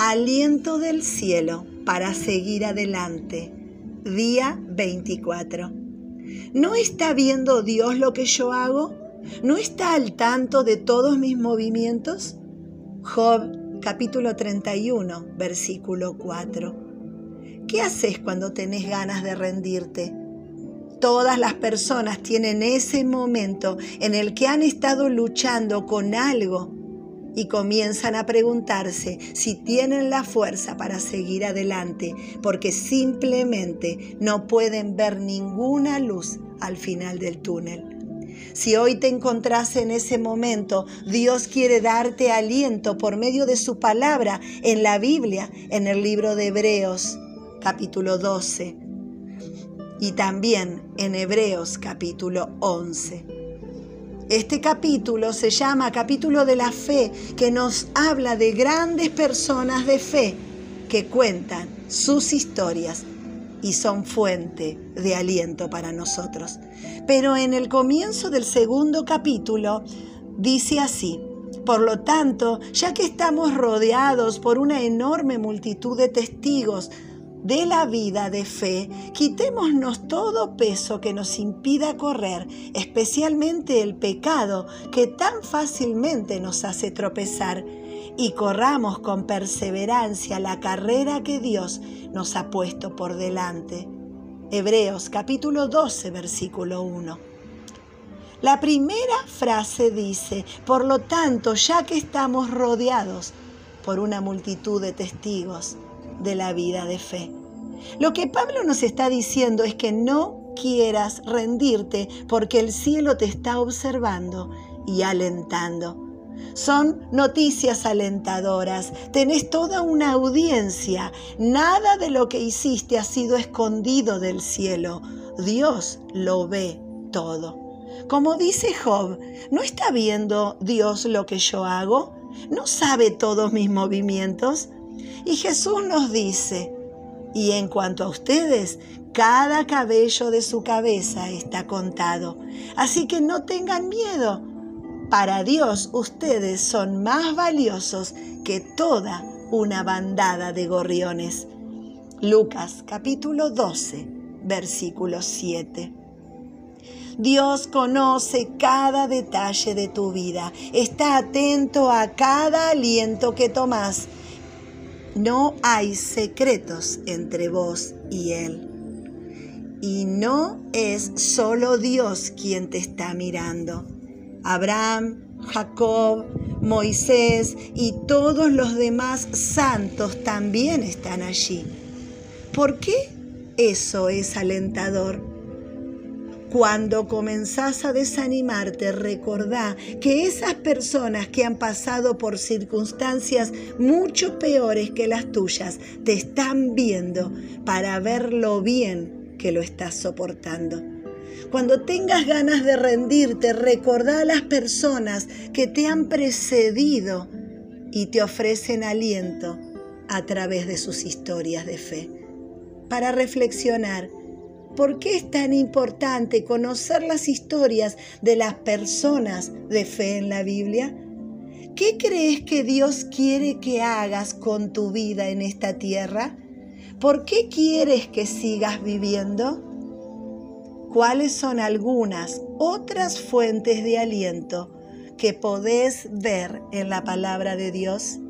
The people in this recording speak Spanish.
Aliento del cielo para seguir adelante. Día 24. ¿No está viendo Dios lo que yo hago? ¿No está al tanto de todos mis movimientos? Job capítulo 31, versículo 4. ¿Qué haces cuando tenés ganas de rendirte? Todas las personas tienen ese momento en el que han estado luchando con algo y comienzan a preguntarse si tienen la fuerza para seguir adelante, porque simplemente no pueden ver ninguna luz al final del túnel. Si hoy te encontrás en ese momento, Dios quiere darte aliento por medio de su palabra en la Biblia, en el libro de Hebreos, capítulo 12, y también en Hebreos, capítulo 11. Este capítulo se llama capítulo de la fe, que nos habla de grandes personas de fe que cuentan sus historias y son fuente de aliento para nosotros. Pero en el comienzo del segundo capítulo dice así, por lo tanto, ya que estamos rodeados por una enorme multitud de testigos de la vida de fe, quitémonos todo peso que nos impida correr, especialmente el pecado que tan fácilmente nos hace tropezar, y corramos con perseverancia la carrera que Dios nos ha puesto por delante. Hebreos capítulo 12, versículo 1. La primera frase dice, por lo tanto, ya que estamos rodeados por una multitud de testigos, de la vida de fe. Lo que Pablo nos está diciendo es que no quieras rendirte porque el cielo te está observando y alentando. Son noticias alentadoras. Tenés toda una audiencia. Nada de lo que hiciste ha sido escondido del cielo. Dios lo ve todo. Como dice Job, ¿no está viendo Dios lo que yo hago? ¿No sabe todos mis movimientos? Y Jesús nos dice, y en cuanto a ustedes, cada cabello de su cabeza está contado. Así que no tengan miedo. Para Dios ustedes son más valiosos que toda una bandada de gorriones. Lucas capítulo 12, versículo 7. Dios conoce cada detalle de tu vida, está atento a cada aliento que tomas no hay secretos entre vos y Él. Y no es solo Dios quien te está mirando. Abraham, Jacob, Moisés y todos los demás santos también están allí. ¿Por qué eso es alentador? Cuando comenzás a desanimarte, recordá que esas personas que han pasado por circunstancias mucho peores que las tuyas te están viendo para ver lo bien que lo estás soportando. Cuando tengas ganas de rendirte, recordá a las personas que te han precedido y te ofrecen aliento a través de sus historias de fe. Para reflexionar, ¿Por qué es tan importante conocer las historias de las personas de fe en la Biblia? ¿Qué crees que Dios quiere que hagas con tu vida en esta tierra? ¿Por qué quieres que sigas viviendo? ¿Cuáles son algunas otras fuentes de aliento que podés ver en la palabra de Dios?